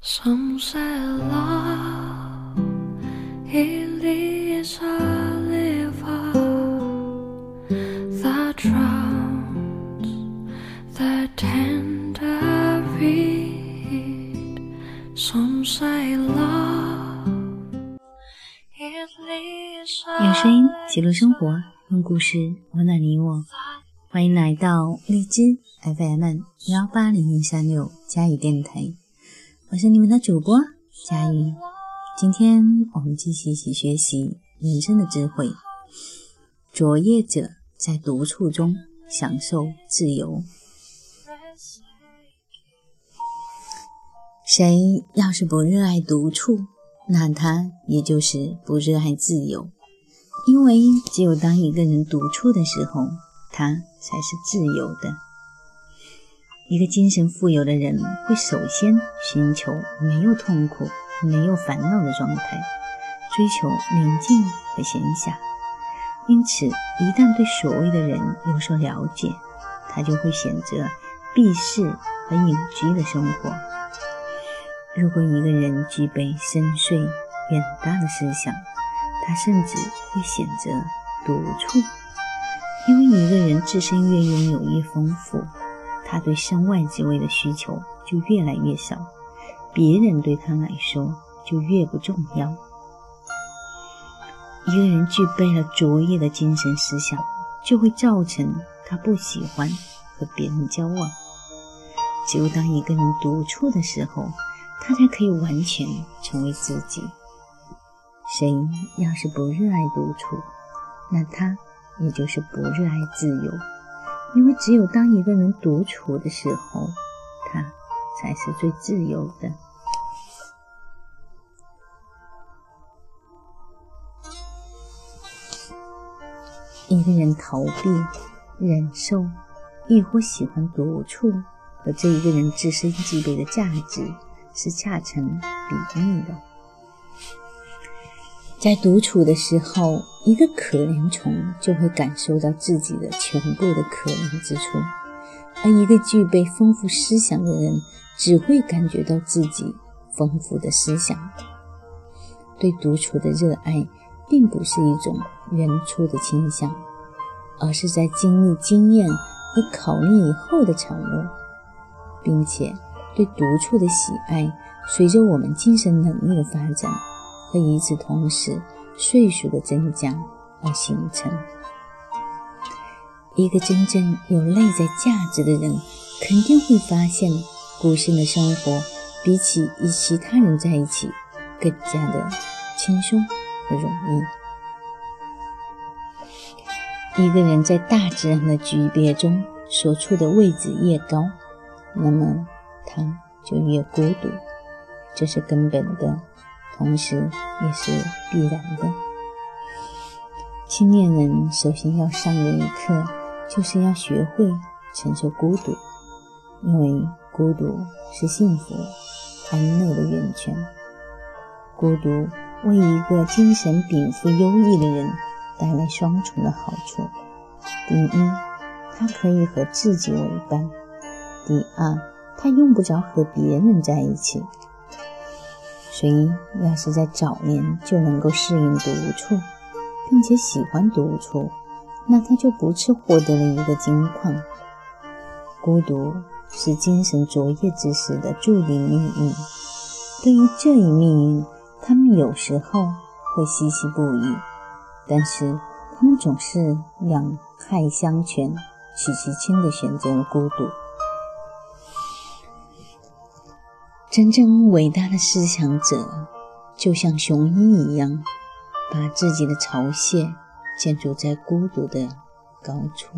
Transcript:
Some say love it is a river that drowns the tender reed. Some say love it is 用 a 声音记录生活，用故事温暖你我。欢迎来到荔枝 FM 幺八零零三六佳语电台，我是你们的主播佳怡。今天我们继续一起学习人生的智慧。卓越者在独处中享受自由。谁要是不热爱独处，那他也就是不热爱自由。因为只有当一个人独处的时候，他才是自由的。一个精神富有的人会首先寻求没有痛苦、没有烦恼的状态，追求宁静和闲暇。因此，一旦对所谓的人有所了解，他就会选择避世和隐居的生活。如果一个人具备深邃远大的思想，他甚至会选择独处。因为一个人自身越拥有越丰富，他对身外之物的需求就越来越少，别人对他来说就越不重要。一个人具备了卓越的精神思想，就会造成他不喜欢和别人交往。只有当一个人独处的时候，他才可以完全成为自己。谁要是不热爱独处，那他也就是不热爱自由，因为只有当一个人独处的时候，他才是最自由的。一个人逃避、忍受，亦或喜欢独处，和这一个人自身具备的价值是恰成比例的。在独处的时候，一个可怜虫就会感受到自己的全部的可怜之处，而一个具备丰富思想的人只会感觉到自己丰富的思想。对独处的热爱，并不是一种原初的倾向，而是在经历经验和考虑以后的产物，并且对独处的喜爱，随着我们精神能力的发展。和与此同时，岁数的增加而形成。一个真正有内在价值的人，肯定会发现，孤身的生活比起与其他人在一起，更加的轻松和容易。一个人在大自然的级别中所处的位置越高，那么他就越孤独，这是根本的。同时，也是必然的。青年人首先要上的一课，就是要学会承受孤独，因为孤独是幸福、安乐的源泉。孤独为一个精神禀赋优异的人带来双重的好处：第一，他可以和自己为伴；第二，他用不着和别人在一起。谁要是在早年就能够适应独处，并且喜欢独处，那他就不是获得了一个金矿。孤独是精神卓越之士的注定命运。对于这一命运，他们有时候会唏嘘不已，但是他们总是两害相权取其轻的选择了孤独。真正伟大的思想者，就像雄鹰一样，把自己的巢穴建筑在孤独的高处。